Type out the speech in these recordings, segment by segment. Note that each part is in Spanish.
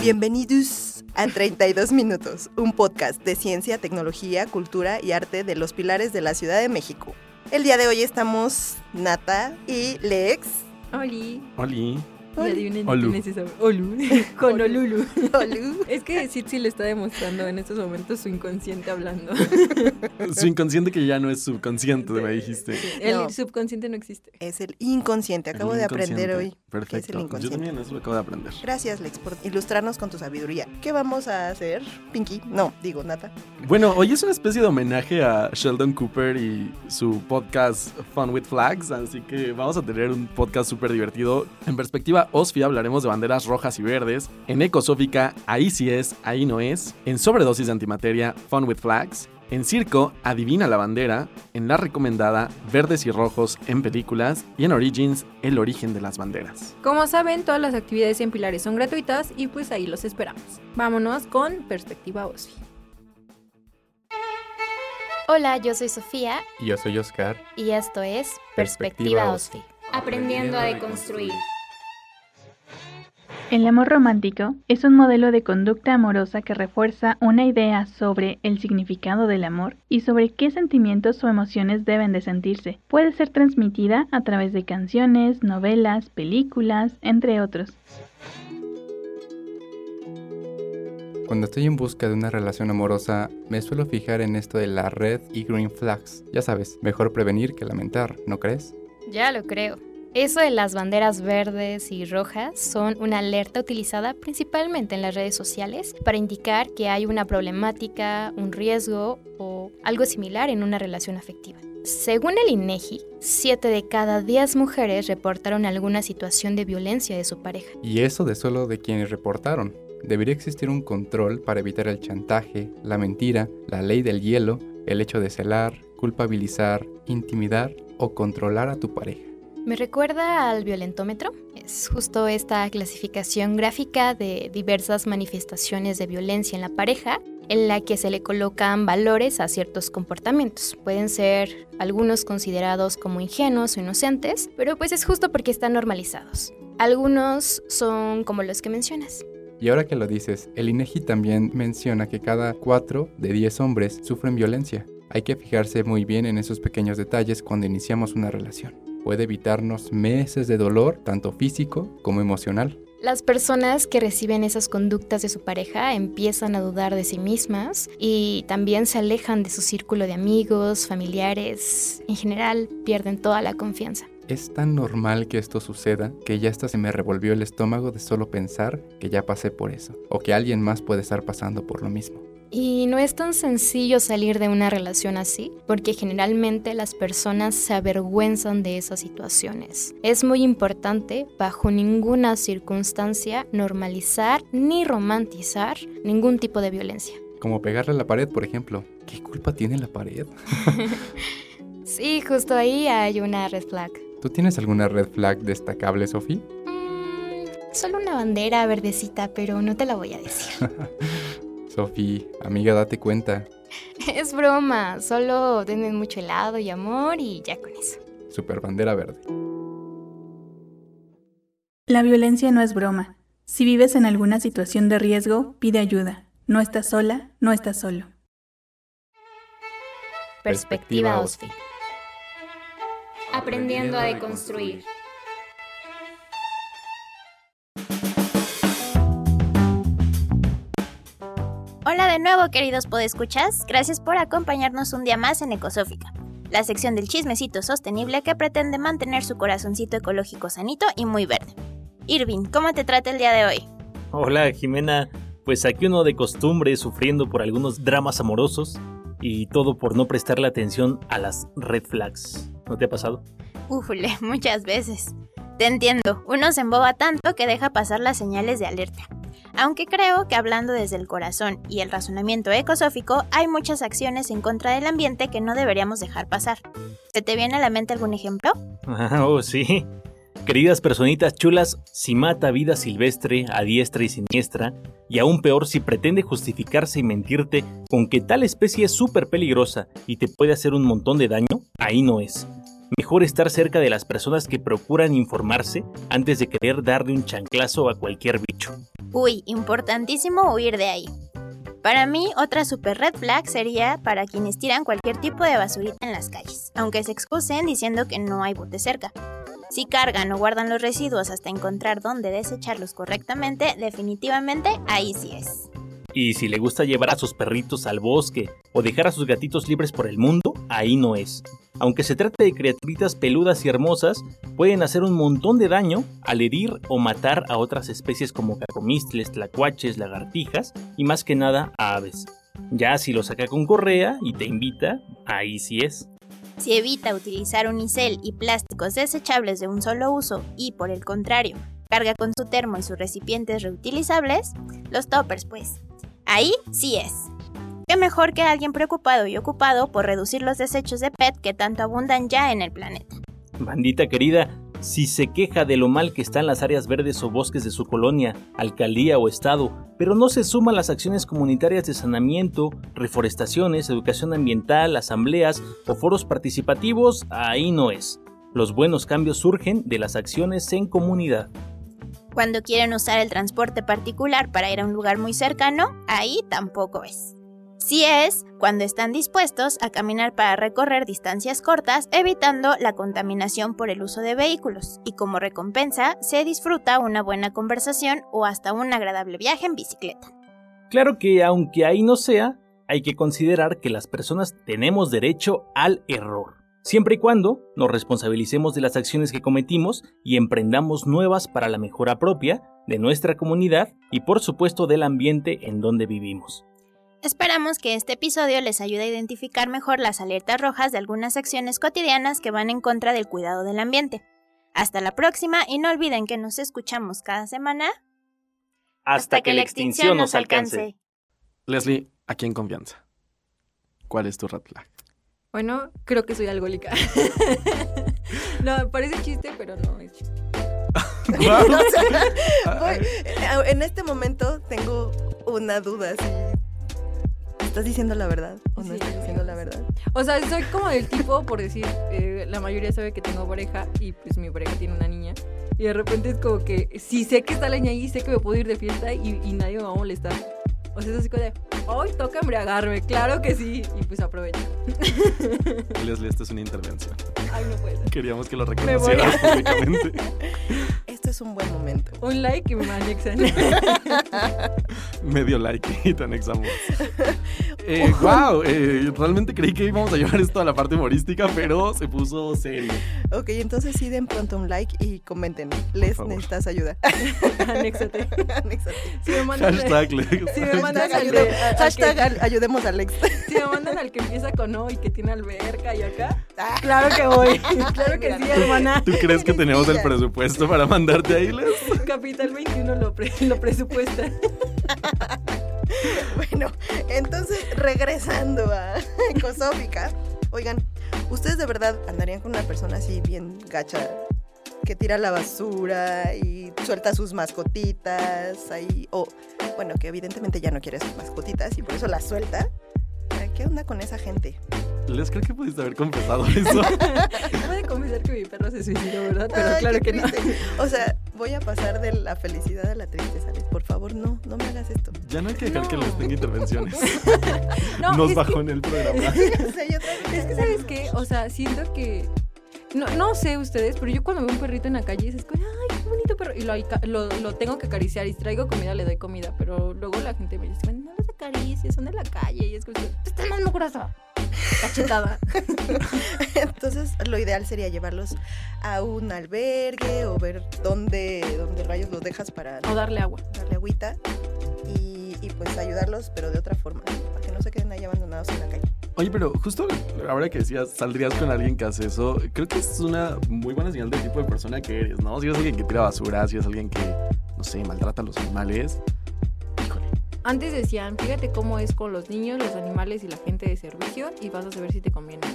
Bienvenidos a 32 Minutos, un podcast de ciencia, tecnología, cultura y arte de los pilares de la Ciudad de México. El día de hoy estamos Nata y Lex. Oli. Oli. Y adivinen Olu. quién es Olu. Con Olulu. Olu. Es que Sitsi le está demostrando en estos momentos su inconsciente hablando. Su inconsciente que ya no es subconsciente, me dijiste. Sí, El No. subconsciente no existe. Es el inconsciente, acabo El de aprender hoy. que es el Perfecto. Yo también eso lo acabo de aprender. Gracias, Lex, por ilustrarnos con tu sabiduría. ¿Qué vamos a hacer, Pinky? No, digo, Nata. Bueno, hoy es una especie de homenaje a Sheldon Cooper y su podcast Fun with Flags, así que vamos a tener un podcast súper divertido. En perspectiva OSFI hablaremos de banderas rojas y verdes. En Ecosófica, ahí sí es, ahí no es. En Sobredosis de Antimateria, Fun with Flags. En Circo, Adivina la bandera. En La Recomendada, Verdes y Rojos en películas. Y en Origins, El origen de las banderas. Como saben, todas las actividades en Pilares son gratuitas y pues ahí los esperamos. Vámonos con Perspectiva OSFI. Hola, yo soy Sofía Y yo soy Oscar. y esto es Perspectiva Perspectiva OSFI. OSFI. Aprendiendo a deconstruir. El amor romántico es un modelo de conducta amorosa que refuerza una idea sobre el significado del amor y sobre qué sentimientos o emociones deben de sentirse. Puede ser transmitida a través de canciones, novelas, películas, entre otros. Cuando estoy en busca de una relación amorosa, me suelo fijar en esto de la red y green flags. Ya sabes, mejor prevenir que lamentar, ¿no crees? Ya lo creo. Eso de las banderas verdes y rojas son una alerta utilizada principalmente en las redes sociales para indicar que hay una problemática, un riesgo o algo similar en una relación afectiva. Según el INEGI, 7 de cada 10 mujeres reportaron alguna situación de violencia de su pareja. Y eso de solo de quienes reportaron. Debería existir un control para evitar el chantaje, la mentira, la ley del hielo, el hecho de celar, culpabilizar, intimidar o controlar a tu pareja. Me recuerda al violentómetro. Es justo esta clasificación gráfica de diversas manifestaciones de violencia en la pareja en la que se le colocan valores a ciertos comportamientos. Pueden ser algunos considerados como ingenuos o inocentes, pero pues es justo porque están normalizados. Algunos son como los que mencionas. Y ahora que lo dices, el INEGI también menciona que cada 4 de 10 hombres sufren violencia. Hay que fijarse muy bien en esos pequeños detalles cuando iniciamos una relación. Puede evitarnos meses de dolor, tanto físico como emocional. Las personas que reciben esas conductas de su pareja empiezan a dudar de sí mismas y también se alejan de su círculo de amigos, familiares, en general pierden toda la confianza. Es tan normal que esto suceda que ya hasta se me revolvió el estómago de solo pensar que ya pasé por eso, o que alguien más puede estar pasando por lo mismo. Y no es tan sencillo salir de una relación así, porque generalmente las personas se avergüenzan de esas situaciones. Es muy importante, bajo ninguna circunstancia, normalizar ni romantizar ningún tipo de violencia. Como pegarle a la pared, por ejemplo. ¿Qué culpa tiene la pared? Sí, justo ahí hay una red flag. ¿Tú tienes alguna red flag destacable, Sophie? Mm, solo una bandera verdecita, pero no te la voy a decir. Sophie, amiga, date cuenta. es broma, solo denme mucho helado y amor y ya con eso. Super bandera verde. La violencia no es broma. Si vives en alguna situación de riesgo, pide ayuda. No estás sola, no estás solo. Perspectiva OSFI. Aprendiendo a deconstruir. De nuevo, queridos podescuchas. Gracias por acompañarnos un día más en Ecosófica, la sección del chismecito sostenible que pretende mantener su corazoncito ecológico sanito y muy verde. Irving, ¿cómo te trata el día de hoy? Hola Jimena, pues aquí uno de costumbre sufriendo por algunos dramas amorosos y todo por no prestarle atención a las red flags. ¿No te ha pasado? Ufule, muchas veces. Te entiendo, uno se emboba tanto que deja pasar las señales de alerta. Aunque creo que hablando desde el corazón y el razonamiento ecosófico, hay muchas acciones en contra del ambiente que no deberíamos dejar pasar. ¿Se te viene a la mente algún ejemplo? Oh, sí. Queridas personitas chulas, si mata vida silvestre a diestra y siniestra, y aún peor si pretende justificarse y mentirte con que tal especie es súper peligrosa y te puede hacer un montón de daño, ahí no es. Mejor estar cerca de las personas que procuran informarse antes de querer darle un chanclazo a cualquier bicho. Uy, importantísimo huir de ahí. Para mí, otra super red flag sería para quienes tiran cualquier tipo de basurita en las calles, aunque se excusen diciendo que no hay bote cerca. Si cargan o guardan los residuos hasta encontrar dónde desecharlos correctamente, definitivamente ahí sí es. Y si le gusta llevar a sus perritos al bosque o dejar a sus gatitos libres por el mundo, ahí no es. Aunque se trate de criaturitas peludas y hermosas, pueden hacer un montón de daño al herir o matar a otras especies como cacomistles, tlacuaches, lagartijas y más que nada a aves. Ya si lo saca con correa y te invita, ahí sí es. Si evita utilizar unicel y plásticos desechables de un solo uso y por el contrario, carga con su termo y sus recipientes reutilizables, los toppers pues. Ahí sí es. Qué mejor que alguien preocupado y ocupado por reducir los desechos de PET que tanto abundan ya en el planeta. Bandita querida, si se queja de lo mal que están las áreas verdes o bosques de su colonia, alcaldía o estado, pero no se suman las acciones comunitarias de saneamiento, reforestaciones, educación ambiental, asambleas o foros participativos, ahí no es. Los buenos cambios surgen de las acciones en comunidad. Cuando quieren usar el transporte particular para ir a un lugar muy cercano, ahí tampoco es. Sí es cuando están dispuestos a caminar para recorrer distancias cortas, evitando la contaminación por el uso de vehículos, y como recompensa se disfruta una buena conversación o hasta un agradable viaje en bicicleta. Claro que aunque ahí no sea, hay que considerar que las personas tenemos derecho al error, siempre y cuando nos responsabilicemos de las acciones que cometimos y emprendamos nuevas para la mejora propia, de nuestra comunidad y por supuesto del ambiente en donde vivimos. Esperamos que este episodio les ayude a identificar mejor las alertas rojas de algunas acciones cotidianas que van en contra del cuidado del ambiente. Hasta la próxima y no olviden que nos escuchamos cada semana hasta, que, la extinción nos alcance. Leslie, aquí en confianza. ¿Cuál es tu red flag? Bueno, creo que soy alcohólica. no, parece chiste, pero no es chiste. O sea, voy- en este momento tengo una duda. Si ¿Estás diciendo la verdad o no Sí, estás diciendo la verdad? O sea, soy como el tipo, por decir, eh, la mayoría sabe que tengo pareja y pues mi pareja tiene una niña. Y de repente es como que, si sé que está la niña ahí, sé que me puedo ir de fiesta y, y nadie me va a molestar. O sea, es así como de, hoy toca embriagarme, claro que sí. Y pues aprovecho. Leslie, esta es una intervención. Ay, no puede ser. Queríamos que lo reconocieras públicamente. Este es un buen momento. Un like y me anexan. Medio like y te anexamos. Eh, wow, eh, realmente creí que íbamos a llevar esto a la parte humorística, pero se puso serio. Ok, entonces sí den pronto un like y comenten. Les necesitas ayuda. Anéxate. Anéxate. Si me mandan, Hashtag Lex. si me mandan Hashtag, al hashtag que, al- ayudemos a Alex. si me mandan al que empieza con O y que tiene alberca y acá, Ah, claro que voy. Claro que sí, hermana. ¿Tú crees que tenemos el presupuesto para mandarte ahí, Les? Capital 21 lo, pre- lo presupuesta. Bueno, entonces regresando a Ecosófica. Oigan, ¿ustedes de verdad andarían con una persona así bien gacha? Que tira la basura y suelta sus mascotitas ahí. O, bueno, que evidentemente ya no quiere sus mascotitas y por eso las suelta. ¿Qué onda con esa gente? Les creo que pudiste haber confesado eso. Puede confesar que mi perro se suicidó, ¿verdad? Pero Ay, claro que no. O sea, voy a pasar de la felicidad a la tristeza. Por favor, no, no me hagas esto. Ya no hay que dejar que les tenga intervenciones. No, Nos es bajó en el programa. O sea, yo Es que, ¿sabes qué? O sea, siento que. No, no sé ustedes, pero yo cuando veo un perrito en la calle es como, ay, qué bonito perro. Y lo, lo, lo tengo que acariciar. Y si traigo comida, le doy comida. Pero luego la gente me dice, no los acaricies, son de la calle. Y es como, "Tú estás más mugrosa. Cachetada. Entonces, lo ideal sería llevarlos a un albergue o ver dónde, dónde rayos los dejas para O darle agua. darle agüita y, y, pues ayudarlos, pero de otra forma, para que no se queden ahí abandonados en la calle. Oye, pero justo ahora que decías, saldrías con alguien que hace eso, creo que es una muy buena señal del tipo de persona que eres, ¿no? Si eres alguien que tira basura, si es alguien que, no sé, maltrata a los animales. Antes decían, fíjate cómo es con los niños, los animales y la gente de servicio. Y vas a saber si te conviene.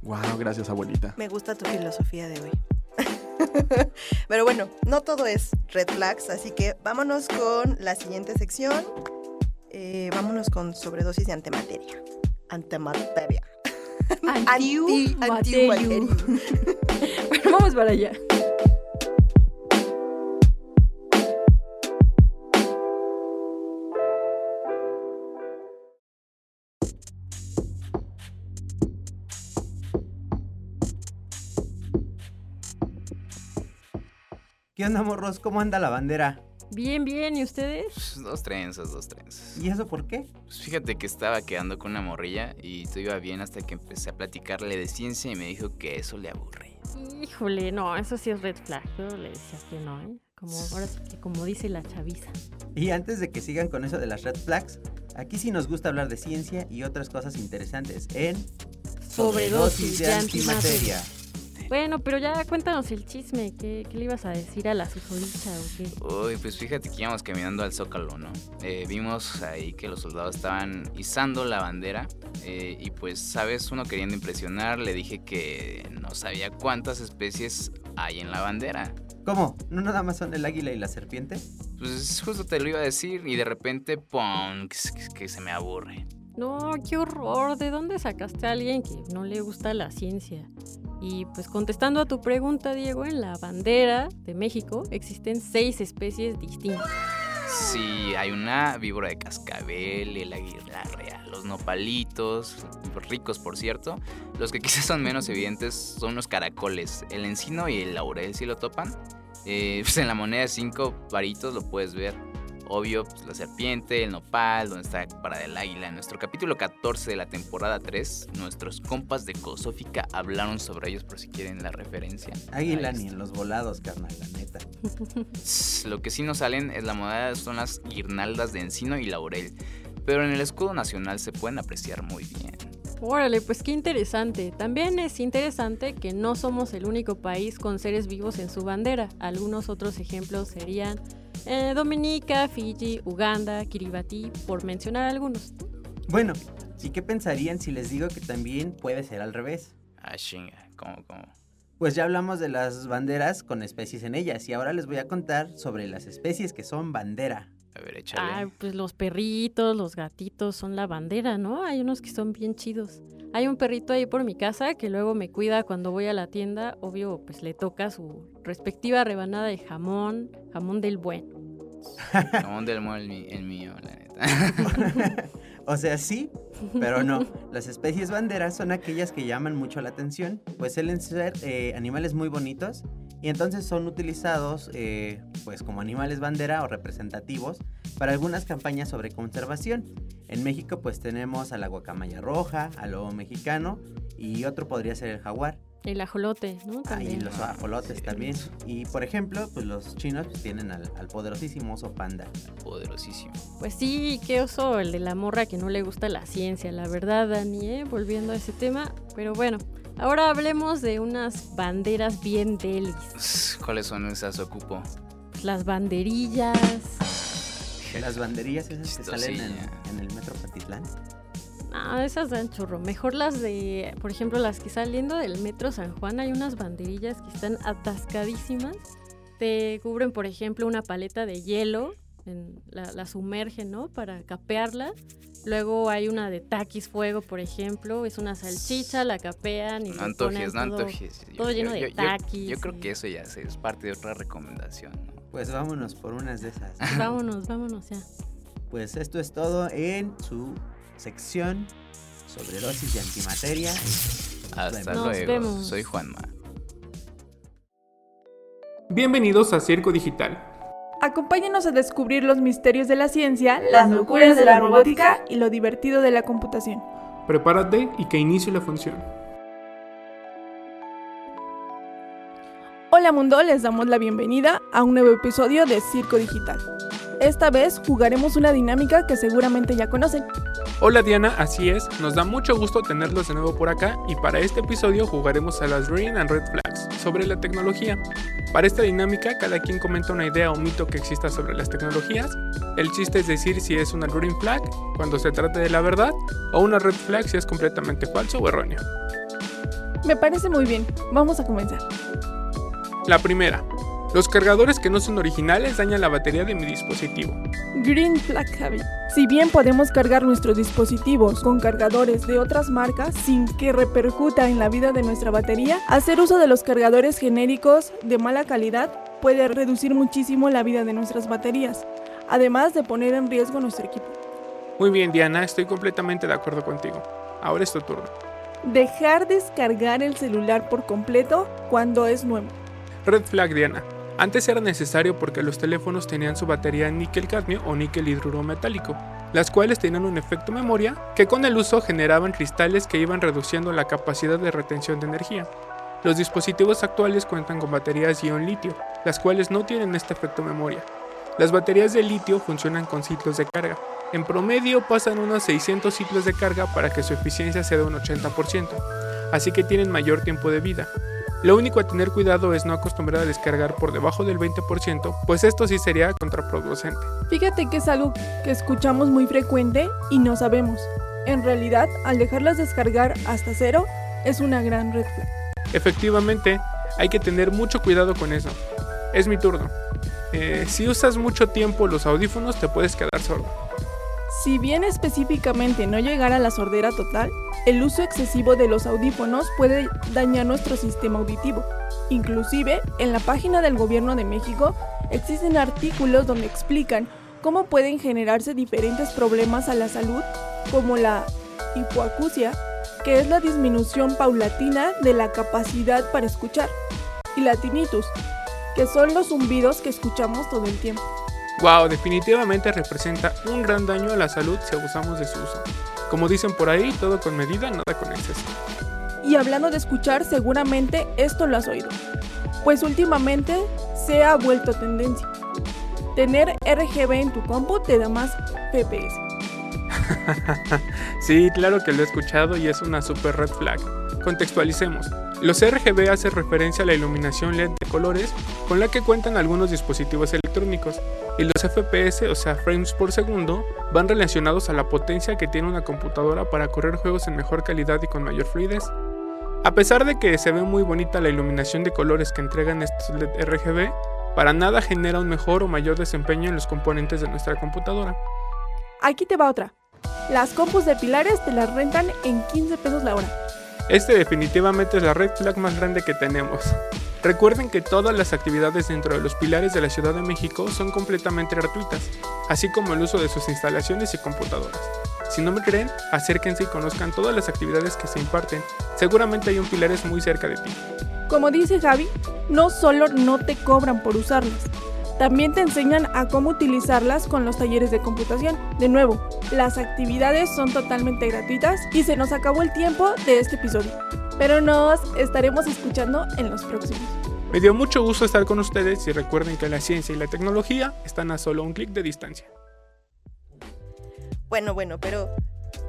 Wow, gracias, abuelita. Me gusta tu filosofía de hoy. Pero bueno, no todo es red flags, así que vámonos con la siguiente sección. Eh, vámonos con sobredosis de antimateria. Antimateria. Antiu Anti-. Bueno, vamos para allá. ¿Qué onda, morros? ¿Cómo anda la bandera? Bien, bien, ¿y ustedes? Pues, Dos trenzas, dos trenzas. ¿Y eso por qué? Pues fíjate que estaba quedando con una morrilla y todo iba bien hasta que empecé a platicarle de ciencia y me dijo que eso le aburre. Híjole, no, eso sí es red flag. Yo le decía que no, ¿eh? Como, ahora sí que como dice la chaviza. Y antes de que sigan con eso de las red flags, aquí sí nos gusta hablar de ciencia y otras cosas interesantes en Sobredosis de antimateria. Bueno, pero ya cuéntanos el chisme. ¿Qué, qué le ibas a decir a la susodicha o qué? Uy, pues fíjate que íbamos caminando al Zócalo, ¿no? Eh, vimos ahí que los soldados estaban izando la bandera eh, y pues, ¿sabes? Uno queriendo impresionar, le dije que no sabía cuántas especies hay en la bandera. ¿Cómo? ¿No nada más son el águila y la serpiente? Pues justo te lo iba a decir y de repente, ¡pum! que, que- que se me aburre. No, qué horror. ¿De dónde sacaste a alguien que no le gusta la ciencia? Y pues contestando a tu pregunta, Diego, en la bandera de México existen seis especies distintas. Sí, hay una víbora de cascabel, el águila real, los nopalitos, ricos por cierto. Los que quizás son menos evidentes son los caracoles, el encino y el laurel, si lo topan. Eh, pues en la moneda de 5 varitos lo puedes ver. Obvio, pues, la serpiente, el nopal, donde está para el águila. En nuestro capítulo 14 de la temporada 3, nuestros compas de Cosófica hablaron sobre ellos por si quieren la referencia. Águila ni en los volados, carnal, la neta. Lo que sí nos salen es la moneda son las guirnaldas de encino y laurel, pero en el escudo nacional se pueden apreciar muy bien. Órale, pues qué interesante. También es interesante que no somos el único país con seres vivos en su bandera. Algunos otros ejemplos serían eh, Dominica, Fiji, Uganda, Kiribati, por mencionar algunos. Bueno, ¿y qué pensarían si les digo que también puede ser al revés? Ah, chinga, ¿cómo, cómo? Pues ya hablamos de las banderas con especies en ellas y ahora les voy a contar sobre las especies que son bandera. A ver, échale. Ah, pues los perritos, los gatitos son la bandera, ¿no? Hay unos que son bien chidos. Hay un perrito ahí por mi casa que luego me cuida cuando voy a la tienda. Obvio, pues le toca su respectiva rebanada de jamón, jamón del bueno. Jamón del mol el, el mío, la neta. o sea, sí, pero no. Las especies banderas son aquellas que llaman mucho la atención, pues suelen ser eh, animales muy bonitos y entonces son utilizados eh, pues como animales bandera o representativos para algunas campañas sobre conservación. En México pues tenemos a la guacamaya roja, al lobo mexicano y otro podría ser el jaguar. El ajolote, ¿no? Ahí También. los ajolotes también. Y por ejemplo, pues los chinos pues, tienen al, al poderosísimo oso panda. Poderosísimo. Pues sí, qué oso el de la morra que no le gusta la ciencia, la verdad, Dani, ¿eh? Volviendo a ese tema. Pero bueno, ahora hablemos de unas banderas bien delis. ¿Cuáles son esas ocupo? Las banderillas. Las banderillas esas que salen en, el metro Patitlán. Ah, esas dan churro. Mejor las de, por ejemplo, las que saliendo del metro San Juan, hay unas banderillas que están atascadísimas. Te cubren, por ejemplo, una paleta de hielo, en- la, la sumergen, ¿no? Para capearla. Luego hay una de taquis fuego, por ejemplo, es una salchicha, la capean y No antojes, ponen no todo- antojes. Yo- todo lleno yo- de yo- taquis Yo, creo y- que eso ya se- es parte de otra recomendación. ¿no? Pues vámonos por unas de esas. Vámonos, vámonos ya. Pues esto es todo en su sección sobre dosis de antimateria. Hasta Nos luego. vemos. Soy Juanma. Bienvenidos a Circo Digital. Acompáñenos a descubrir los misterios de la ciencia, las locuras de la robótica y lo divertido de la computación. Prepárate y que inicie la función. Hola mundo, les damos la bienvenida a un nuevo episodio de Circo Digital. Esta vez jugaremos una dinámica que seguramente ya conocen. Hola Diana, así es, nos da mucho gusto tenerlos de nuevo por acá y para este episodio jugaremos a las Green and Red Flags sobre la tecnología. Para esta dinámica cada quien comenta una idea o mito que exista sobre las tecnologías. El chiste es decir si es una Green Flag cuando se trate de la verdad o una Red Flag si es completamente falso o erróneo. Me parece muy bien, vamos a comenzar. La primera, Los cargadores que no son originales dañan la batería de mi dispositivo. Green Flag Javi. Si bien podemos cargar nuestros dispositivos con cargadores de otras marcas sin que repercuta en la vida de nuestra batería, hacer uso de los cargadores genéricos de mala calidad puede reducir muchísimo la vida de nuestras baterías, además de poner en riesgo nuestro equipo. Muy bien, Diana, estoy completamente de acuerdo contigo. Ahora es tu turno. Dejar descargar el celular por completo cuando es nuevo. Red flag, Diana. Antes era necesario porque los teléfonos tenían su batería níquel cadmio o níquel hidruro metálico, las cuales tenían un efecto memoria que con el uso generaban cristales que iban reduciendo la capacidad de retención de energía. Los dispositivos actuales cuentan con baterías ion litio, las cuales no tienen este efecto memoria. Las baterías de litio funcionan con ciclos de carga. En promedio pasan unos 600 ciclos de carga para que su eficiencia sea de un 80%, así que tienen mayor tiempo de vida. Lo único a tener cuidado es no acostumbrar a descargar por debajo del 20%, pues esto sí sería contraproducente. Fíjate que es algo que escuchamos muy frecuente y no sabemos. En realidad, al dejarlas descargar hasta cero, es una gran red flag. Efectivamente, hay que tener mucho cuidado con eso. Es mi turno. Eh, si usas mucho tiempo los audífonos, te puedes quedar sordo. Si bien específicamente no llegar a la sordera total, el uso excesivo de los audífonos puede dañar nuestro sistema auditivo. Inclusive, en la página del Gobierno de México existen artículos donde explican cómo pueden generarse diferentes problemas a la salud, como la hipoacusia, que es la disminución paulatina de la capacidad para escuchar, y la tinnitus, que son los zumbidos que escuchamos todo el tiempo. Wow, definitivamente representa un gran daño a la salud si abusamos de su uso. Como dicen por ahí, todo con medida, nada con exceso. Y hablando de escuchar, seguramente esto lo has oído, pues últimamente se ha vuelto tendencia. Tener RGB en tu compu te da más FPS. sí, claro que lo he escuchado y es una super red flag. Contextualicemos. Los RGB hacen referencia a la iluminación LED de colores con la que cuentan algunos dispositivos electrónicos, y los FPS, o sea, frames por segundo, van relacionados a la potencia que tiene una computadora para correr juegos en mejor calidad y con mayor fluidez. A pesar de que se ve muy bonita la iluminación de colores que entregan estos LED RGB, para nada genera un mejor o mayor desempeño en los componentes de nuestra computadora. Aquí te va otra. Las compus de pilares te las rentan en 15 pesos la hora. Este definitivamente es la red flag más grande que tenemos. Recuerden que todas las actividades dentro de los pilares de la Ciudad de México son completamente gratuitas, así como el uso de sus instalaciones y computadoras. Si no me creen, acérquense y conozcan todas las actividades que se imparten. Seguramente hay un pilares muy cerca de ti. Como dice Javi, no solo no te cobran por usarlas, también te enseñan a cómo utilizarlas con los talleres de computación. De nuevo, las actividades son totalmente gratuitas y se nos acabó el tiempo de este episodio pero nos estaremos escuchando en los próximos. Me dio mucho gusto estar con ustedes y recuerden que la ciencia y la tecnología están a solo un clic de distancia. Bueno, bueno, pero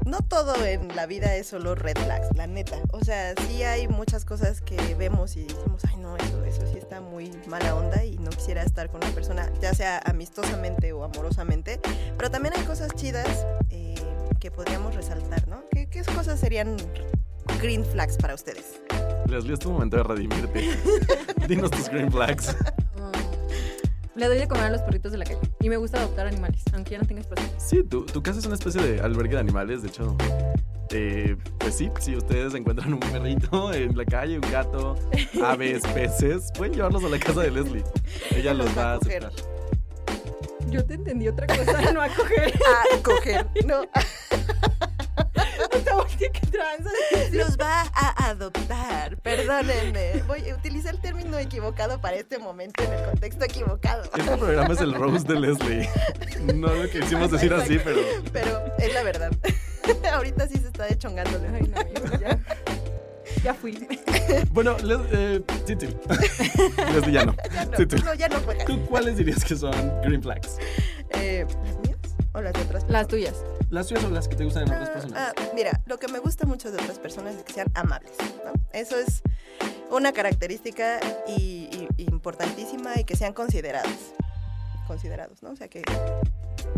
no todo en la vida es solo red flags, la neta. O sea, sí hay muchas cosas que vemos y decimos, ay no, eso, eso sí está muy mala onda y no quisiera estar con una persona, ya sea amistosamente o amorosamente. Pero también hay cosas chidas eh, que podríamos resaltar, ¿no? ¿Qué, ¿Qué cosas serían green flags para ustedes? Leslie, es tu momento de redimirte. Dinos tus green flags. Le doy de comer a los perritos de la calle. Y me gusta adoptar animales, aunque ya no tenga espacio. Sí, tu, tu casa es una especie de albergue de animales, de hecho. Eh, pues sí, si ustedes encuentran un perrito en la calle, un gato, aves, peces, pueden llevarlos a la casa de Leslie. Ella los, va a aceptar. Yo te entendí otra cosa, no a coger. A coger, no. Los va a adoptar. Perdónenme. Voy a utilizar el término equivocado para este momento en el contexto equivocado. Este programa es el Rose de Leslie. No lo que hicimos decir así, pero. Pero es la verdad. Ahorita sí se está dechongando. Ay, no, ya. Ya fui. Bueno, les, eh. Leslie ya no. Ya no, no, ya no. ¿Tú cuáles dirías que son green flags? Eh, ¿Las mías o las de otras personas? Las tuyas. Las tuyas o las que te gustan en otras personas. Ah, mira, lo que me gusta mucho de otras personas es que sean amables. ¿no? Eso es una característica y, y- importantísima y que sean considerados. Considerados, ¿no? O sea, que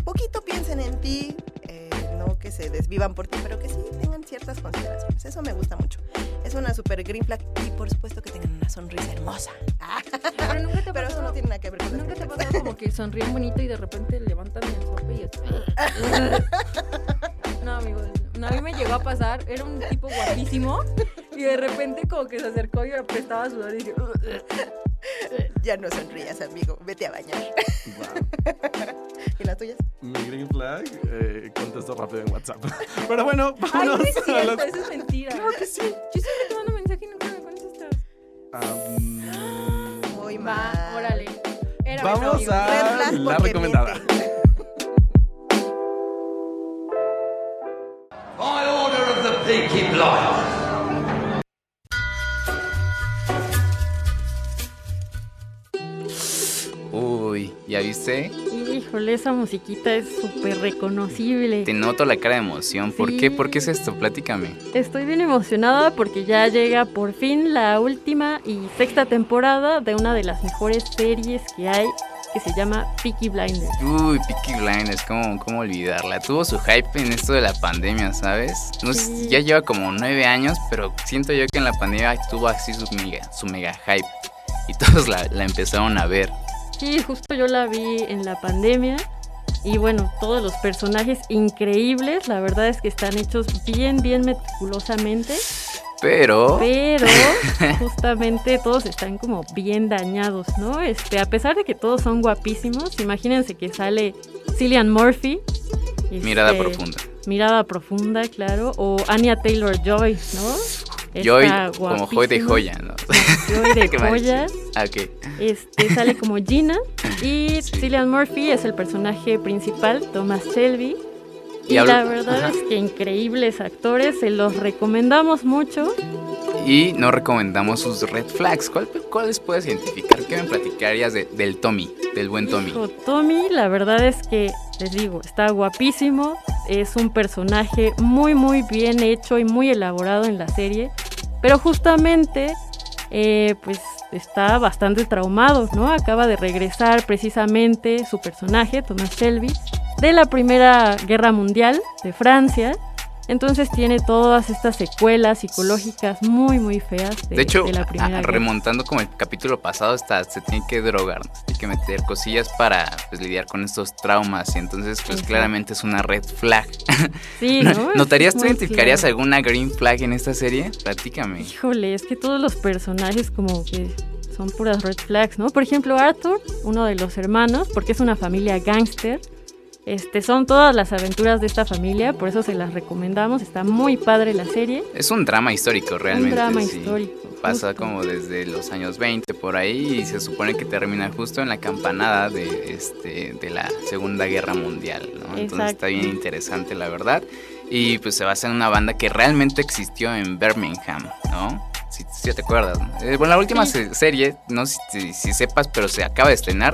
poquito piensen en ti, eh, no que se desvivan por ti, pero que sí tengan ciertas consideraciones. Eso me gusta mucho. Es una super green flag y por supuesto que tengan una sonrisa hermosa. Pero nunca te Pero eso no pasado- tiene que ver con Nunca te ha pasado como que sonríen bonito y de repente levantan el sope y es... No, amigo, no, a mí me llegó a pasar, era un tipo guapísimo y de repente como que se acercó y me prestaba a sudar y dije... Ya no sonrías, amigo. Vete a bañar. ¿Y las tuyas? Mi green flag, eh, contesto rápido en WhatsApp. Pero bueno, Ay, vámonos no es a cierto, las- eso es mentira. Claro que sí. Yo siempre te mando mensaje y nunca me contestas. Am, Muy Va, mal. órale. Era Vamos amigo. a la recomendada. miente. By order of the Peaky Blinders. Uy, ¿ya viste? Híjole, esa musiquita es súper reconocible. Te noto la cara de emoción. ¿Por qué? ¿Por qué es esto? Platícame. Estoy bien emocionada porque ya llega por fin la última y sexta temporada de una de las mejores series que hay, que se llama Peaky Blinders. Uy, Peaky Blinders, ¿cómo, ¿cómo olvidarla? Tuvo su hype en esto de la pandemia, ¿sabes? No sé, Sí. ya lleva como nueve años, pero siento yo que en la pandemia tuvo así su mega, su mega hype. Y todos la, la empezaron a ver. Sí, justo yo la vi en la pandemia. Y bueno, todos los personajes increíbles, la verdad es que están hechos bien, bien meticulosamente. Pero... Pero justamente todos están como bien dañados, ¿no? Este, a pesar de que todos son guapísimos, imagínense que sale Cillian Murphy. Mirada este, profunda. Mirada profunda, claro. O Anya Taylor Joy, ¿no? Joy como Joy de joya, ¿no? Joy de joya. Ah, ok. Este sale como Gina. Y Cillian Murphy es el personaje principal, Thomas Shelby. Y la verdad Ajá. es que increíbles actores, se los recomendamos mucho. Y no recomendamos sus red flags. ¿Cuál- ¿Cuáles puedes identificar? ¿Qué me platicarías de- del Tommy? Del buen Tommy. Tommy, la verdad es que, les digo, está guapísimo. Es un personaje muy, muy bien hecho y muy elaborado en la serie. Pero justamente, eh, pues está bastante traumado, ¿no? Acaba de regresar precisamente su personaje, Thomas Shelby, de la Primera Guerra Mundial de Francia. Entonces tiene todas estas secuelas psicológicas muy, muy feas de, De hecho, de la Primera remontando como el capítulo pasado, hasta se tiene que drogar, ¿no? se tiene que meter cosillas para pues, lidiar con estos traumas. Y entonces, pues Exacto. claramente es una red flag. Sí, ¿no? ¿Notarías tú identificarías claro. alguna green flag en esta serie? Platícame. Híjole, es que todos los personajes como que son puras red flags, ¿no? Por ejemplo, Arthur, uno de los hermanos, porque es una familia gángster. Este, son todas las aventuras de esta familia, por eso se las recomendamos. Está muy padre la serie. Es un drama histórico realmente. Un drama sí. histórico. Pasa justo. como desde los años 20 por ahí y se supone que termina justo en la campanada de, este, de la Segunda Guerra Mundial, ¿no? Entonces está bien interesante la verdad. Y pues se basa en una banda que realmente existió en Birmingham, ¿no? Si, si te acuerdas. ¿no? Eh, bueno, la última Sí. se- serie, no sé si, si sepas, pero se acaba de estrenar.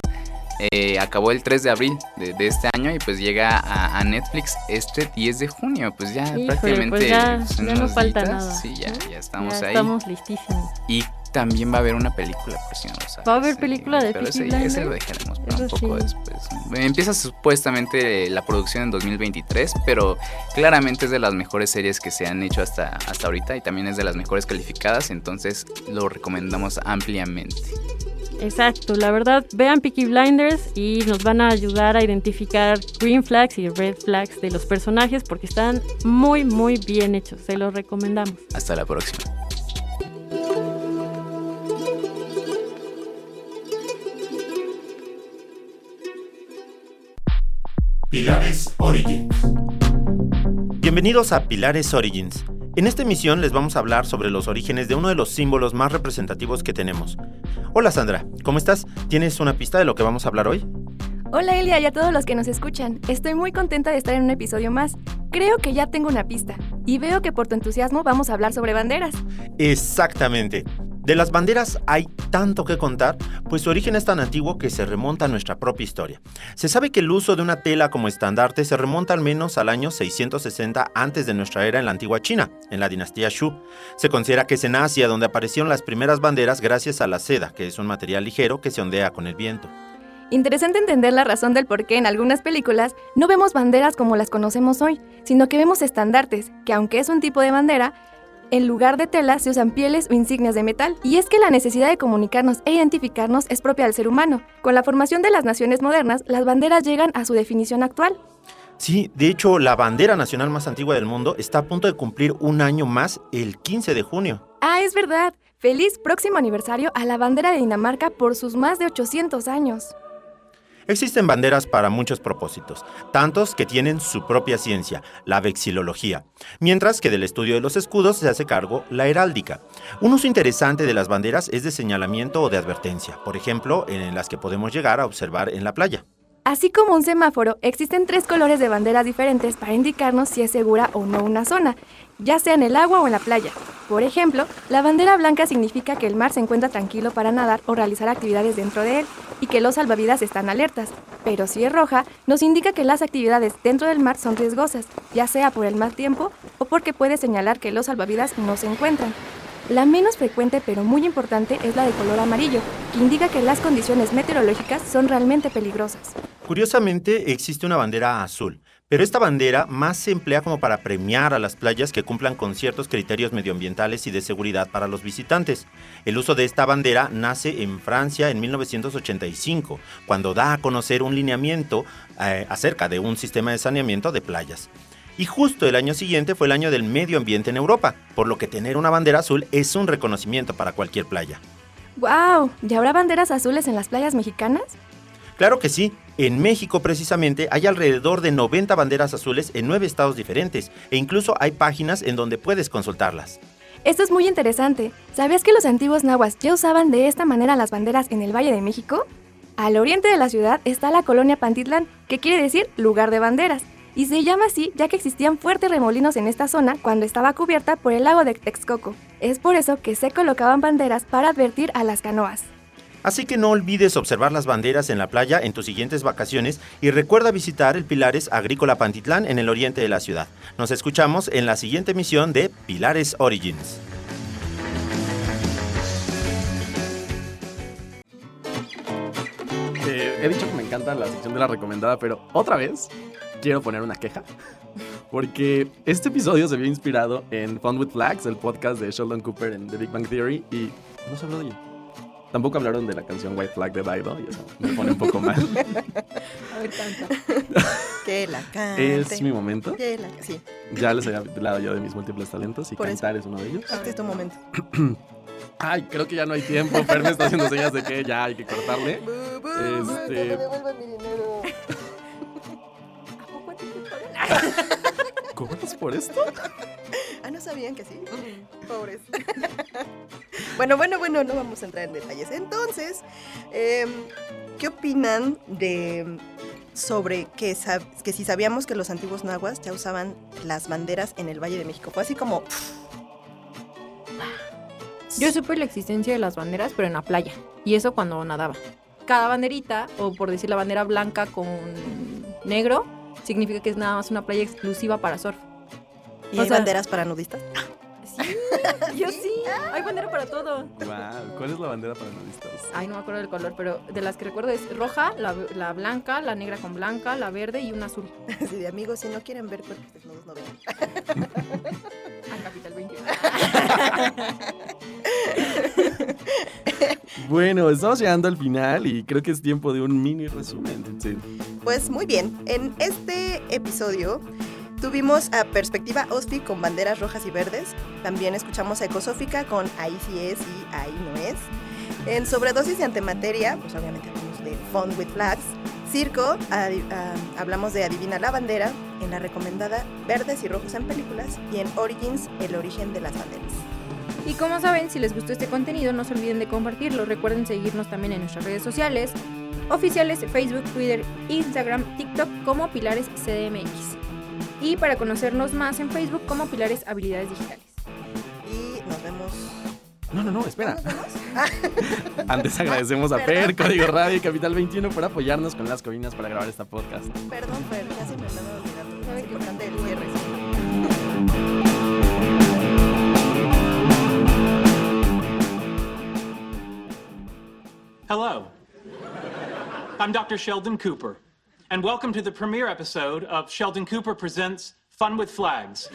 Eh, acabó el 3 de abril de, de este año y pues llega a, a Netflix este 10 de junio. Pues ya Híjole, prácticamente pues ya, pues, en ya no falta días, nada. Sí, ya, ¿no? ya estamos Ya ahí. Estamos listísimos. Y también va a haber una película, por si no lo sabes. ¿Va a haber Sí, película de Pero ese, ese lo dejaremos para un poco sí. después. Empieza supuestamente la producción en 2023, pero claramente es de las mejores series que se han hecho hasta, hasta ahorita y también es de las mejores calificadas, entonces lo recomendamos ampliamente. Exacto, la verdad, vean Peaky Blinders y nos van a ayudar a identificar green flags y red flags de los personajes porque están muy, muy bien hechos. Se los recomendamos. Hasta la próxima. Pilares Origins. Bienvenidos a Pilares Origins. En esta emisión les vamos a hablar sobre los orígenes de uno de los símbolos más representativos que tenemos. Hola Sandra, ¿cómo estás? ¿Tienes una pista de lo que vamos a hablar hoy? Hola Elia y a todos los que nos escuchan. Estoy muy contenta de estar en un episodio más. Creo que ya tengo una pista. Y veo que por tu entusiasmo vamos a hablar sobre banderas. Exactamente. De las banderas hay tanto que contar, pues su origen es tan antiguo que se remonta a nuestra propia historia. Se sabe que el uso de una tela como estandarte se remonta al menos al año 660 antes de nuestra era en la antigua China, en la dinastía Shu. Se considera que es en Asia donde aparecieron las primeras banderas gracias a la seda, que es un material ligero que se ondea con el viento. Interesante entender la razón del por qué en algunas películas no vemos banderas como las conocemos hoy, sino que vemos estandartes, que aunque es un tipo de bandera, En lugar de tela se usan pieles o insignias de metal. Y es que la necesidad de comunicarnos e identificarnos es propia del ser humano. Con la formación de las naciones modernas, las banderas llegan a su definición actual. Sí, de hecho, la bandera nacional más antigua del mundo está a punto de cumplir un año más el 15 de junio. Ah, es verdad. Feliz próximo aniversario a la bandera de Dinamarca por sus más de 800 años. Existen banderas para muchos propósitos, tantos que tienen su propia ciencia, la vexilología, mientras que del estudio de los escudos se hace cargo la heráldica. Un uso interesante de las banderas es de señalamiento o de advertencia, por ejemplo, en las que podemos llegar a observar en la playa. Así como un semáforo, existen tres colores de banderas diferentes para indicarnos si es segura o no una zona, ya sea en el agua o en la playa. Por ejemplo, la bandera blanca significa que el mar se encuentra tranquilo para nadar o realizar actividades dentro de él y que los salvavidas están alertas. Pero si es roja, nos indica que las actividades dentro del mar son riesgosas, ya sea por el mal tiempo o porque puede señalar que los salvavidas no se encuentran. La menos frecuente pero muy importante es la de color amarillo, que indica que las condiciones meteorológicas son realmente peligrosas. Curiosamente, existe una bandera azul, pero esta bandera más se emplea como para premiar a las playas que cumplan con ciertos criterios medioambientales y de seguridad para los visitantes. El uso de esta bandera nace en Francia en 1985, cuando da a conocer un lineamiento eh, acerca de un sistema de saneamiento de playas. Y justo el año siguiente fue el año del medio ambiente en Europa, por lo que tener una bandera azul es un reconocimiento para cualquier playa. ¡Wow! ¿Ya habrá banderas azules en las playas mexicanas? Claro que sí. En México precisamente hay alrededor de 90 banderas azules en nueve estados diferentes e incluso hay páginas en donde puedes consultarlas. Esto es muy interesante. ¿Sabías que los antiguos nahuas ya usaban de esta manera las banderas en el Valle de México? Al oriente de la ciudad está la colonia Pantitlán, que quiere decir lugar de banderas, y se llama así ya que existían fuertes remolinos en esta zona cuando estaba cubierta por el lago de Texcoco. Es por eso que se colocaban banderas para advertir a las canoas. Así que no olvides observar las banderas en la playa en tus siguientes vacaciones y recuerda visitar el Pilares Agrícola Pantitlán en el oriente de la ciudad. Nos escuchamos en la siguiente emisión de Pilares Origins. Eh, he dicho que me encanta la sección de la recomendada, pero otra vez quiero poner una queja. Porque este episodio se vio inspirado en Fun with Flags, el podcast de Sheldon Cooper en The Big Bang Theory, y no se habló de ello. Tampoco hablaron de la canción White Flag de Dido, y eso me pone un poco mal. Canta. que la cante. ¿Es mi momento? Que la, sí. Ya les había hablado yo de mis múltiples talentos y Por eso. cantar es uno de ellos. Este es tu momento. Ay, creo que ya no hay tiempo. Fer me está haciendo señas de que ya hay que cortarle. Que me Este, devuelvan mi dinero. ¿Cobras por esto? Ah, ¿no sabían que sí? Pobres. bueno, bueno, bueno, no vamos a entrar en detalles. Entonces, em, ¿qué opinan de sobre que, sab- que si sabíamos que los antiguos nahuas ya usaban las banderas en el Valle de México? Fue así como... Yo supe la existencia de las banderas, pero en la playa. Y eso cuando nadaba. Cada banderita, o por decir la bandera blanca con negro, significa que es nada más una playa exclusiva para surf. ¿Y O hay sea, banderas para nudistas? Sí, yo sí. Hay bandera para todo. Wow, ¿cuál es la bandera para nudistas? Ay, no me acuerdo del color, pero de las que recuerdo es roja, la, la blanca, la negra con blanca, la verde y una azul. Así de amigos, si no quieren ver cuerpos desnudos, no vean. A Capital 21. Bueno, estamos llegando al final y creo que es tiempo de un mini resumen. Pues muy bien, en este episodio tuvimos a Perspectiva OSFI con banderas rojas y verdes. También escuchamos a Ecosófica con Ahí sí es y Ahí no es. En Sobredosis de Antimateria, pues obviamente hablamos de Fun with Flags. Circo, ah, hablamos de Adivina la Bandera. En la recomendada Verdes y Rojos en Películas. Y en Origins, El Origen de las Banderas. Y como saben, si les gustó este contenido, no se olviden de compartirlo. Recuerden seguirnos también en nuestras redes sociales oficiales, Facebook, Twitter, Instagram, TikTok como Pilares CDMX. Y para conocernos más en Facebook como Pilares Habilidades Digitales. Y nos vemos. No, no, no, espera. Antes agradecemos a Per, Código Radio y Capital 21 por apoyarnos con las cobinas para grabar esta podcast. Perdón, Fer, ya se me andaba Hello. I'm Dr. Sheldon Cooper, and welcome to the premiere episode of Sheldon Cooper Presents Fun with Flags.